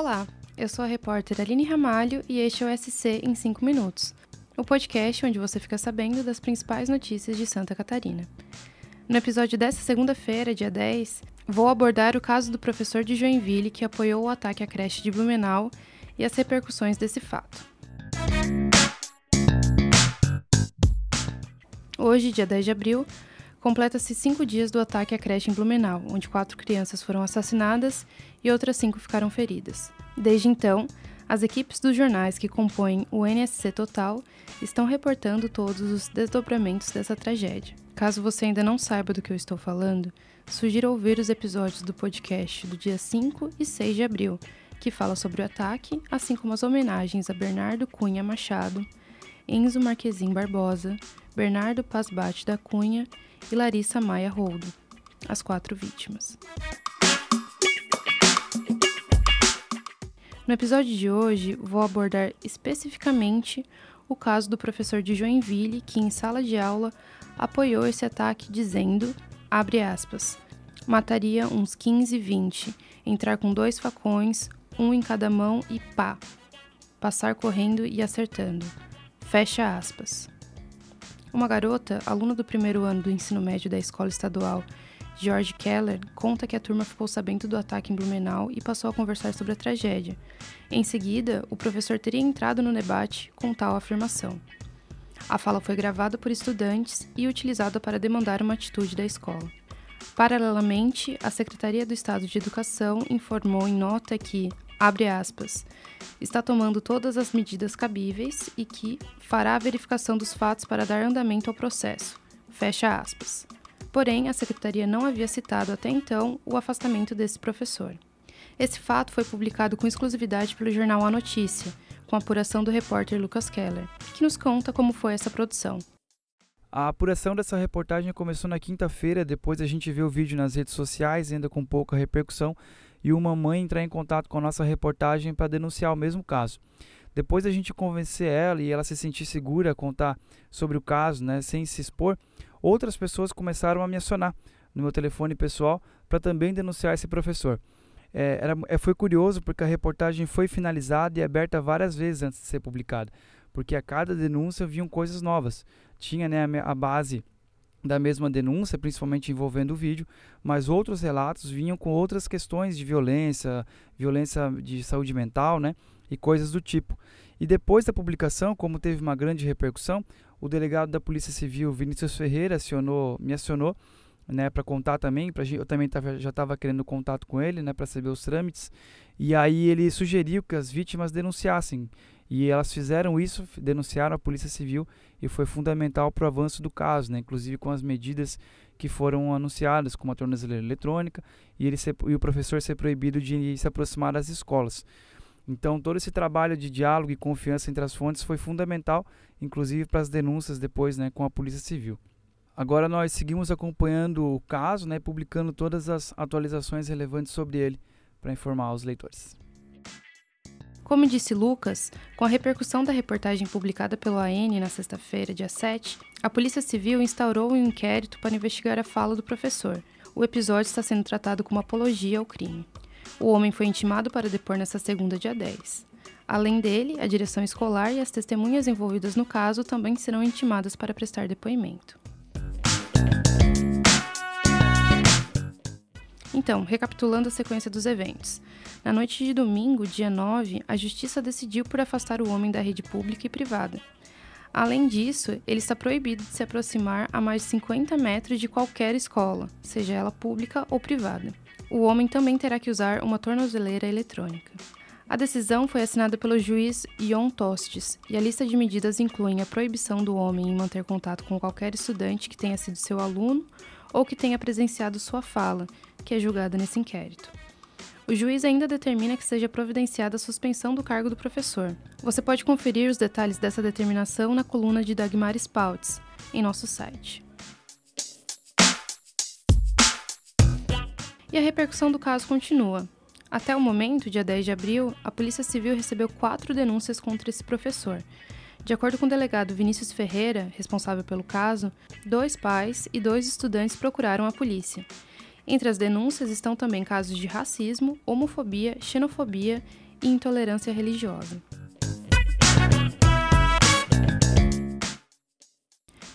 Olá, eu sou a repórter Aline Ramalho e este é o SC em 5 minutos, o podcast onde você fica sabendo das principais notícias de Santa Catarina. No episódio desta segunda-feira, dia 10, vou abordar o caso do professor de Joinville que apoiou o ataque à creche de Blumenau e as repercussões desse fato. Hoje, dia 10 de abril, completa-se cinco dias do ataque à creche em Blumenau, onde quatro crianças foram assassinadas e outras cinco ficaram feridas. Desde então, as equipes dos jornais que compõem o NSC Total estão reportando todos os desdobramentos dessa tragédia. Caso você ainda não saiba do que eu estou falando, sugiro ouvir os episódios do podcast do dia 5 e 6 de abril, que fala sobre o ataque, assim como as homenagens a Bernardo Cunha Machado, Enzo Marquezim Barbosa, Bernardo Pasbate da Cunha e Larissa Maia Roldo, as quatro vítimas. No episódio de hoje, vou abordar especificamente o caso do professor de Joinville que, em sala de aula, apoiou esse ataque dizendo, abre aspas, mataria uns 15, 20, entrar com dois facões, um em cada mão e pá, passar correndo e acertando. Fecha aspas. Uma garota, aluna do primeiro ano do ensino médio da escola estadual George Keller, conta que a turma ficou sabendo do ataque em Blumenau e passou a conversar sobre a tragédia. Em seguida, o professor teria entrado no debate com tal afirmação. A fala foi gravada por estudantes e utilizada para demandar uma atitude da escola. Paralelamente, a Secretaria do Estado de Educação informou em nota que, abre aspas, está tomando todas as medidas cabíveis e que fará a verificação dos fatos para dar andamento ao processo. Fecha aspas. Porém, a secretaria não havia citado até então o afastamento desse professor. Esse fato foi publicado com exclusividade pelo jornal A Notícia, com a apuração do repórter Lucas Keller, que nos conta como foi essa produção. A apuração dessa reportagem começou na quinta-feira, depois a gente viu o vídeo nas redes sociais, ainda com pouca repercussão, e uma mãe entrar em contato com a nossa reportagem para denunciar o mesmo caso. Depois a gente convencer ela e ela se sentir segura a contar sobre o caso, né, sem se expor, outras pessoas começaram a me acionar no meu telefone pessoal para também denunciar esse professor. É, era, é, foi curioso porque a reportagem foi finalizada e aberta várias vezes antes de ser publicada, porque a cada denúncia vinham coisas novas. Tinha né, a, a base da mesma denúncia, principalmente envolvendo o vídeo, mas outros relatos vinham com outras questões de violência, violência de saúde mental, né, e coisas do tipo. E depois da publicação, como teve uma grande repercussão, o delegado da Polícia Civil, Vinícius Ferreira, acionou, me acionou, né, para contar também, pra, eu também tava, já estava querendo contato com ele, né, para saber os trâmites, e aí ele sugeriu que as vítimas denunciassem e elas fizeram isso, denunciaram a Polícia Civil e foi fundamental para o avanço do caso, né? inclusive com as medidas que foram anunciadas, como a tornozeleira eletrônica e, ele ser, e o professor ser proibido de se aproximar das escolas. Então, todo esse trabalho de diálogo e confiança entre as fontes foi fundamental, inclusive para as denúncias depois né, com a Polícia Civil. Agora nós seguimos acompanhando o caso, né, publicando todas as atualizações relevantes sobre ele para informar os leitores. Como disse Lucas, com a repercussão da reportagem publicada pelo AN na sexta-feira, dia 7, a Polícia Civil instaurou um inquérito para investigar a fala do professor. O episódio está sendo tratado como apologia ao crime. O homem foi intimado para depor nesta segunda, dia 10. Além dele, a direção escolar e as testemunhas envolvidas no caso também serão intimadas para prestar depoimento. Então, recapitulando a sequência dos eventos. Na noite de domingo, dia 9, a Justiça decidiu por afastar o homem da rede pública e privada. Além disso, ele está proibido de se aproximar a mais de 50 metros de qualquer escola, seja ela pública ou privada. O homem também terá que usar uma tornozeleira eletrônica. A decisão foi assinada pelo juiz Ion Tostes e a lista de medidas inclui a proibição do homem em manter contato com qualquer estudante que tenha sido seu aluno ou que tenha presenciado sua fala, que é julgada nesse inquérito. O juiz ainda determina que seja providenciada a suspensão do cargo do professor. Você pode conferir os detalhes dessa determinação na coluna de Dagmar Spaltz, em nosso site. E a repercussão do caso continua. Até o momento, dia 10 de abril, a Polícia Civil recebeu quatro denúncias contra esse professor. De acordo com o delegado Vinícius Ferreira, responsável pelo caso, dois pais e dois estudantes procuraram a polícia. Entre as denúncias estão também casos de racismo, homofobia, xenofobia e intolerância religiosa.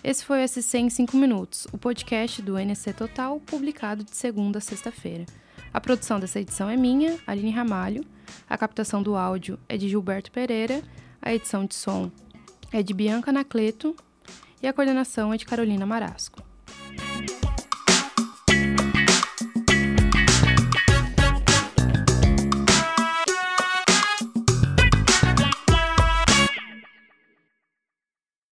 Esse foi o SC em 5 minutos, o podcast do NC Total, publicado de segunda a sexta-feira. A produção dessa edição é minha, Aline Ramalho, a captação do áudio é de Gilberto Pereira, a edição de som é de Bianca Nacleto e a coordenação é de Carolina Marasco.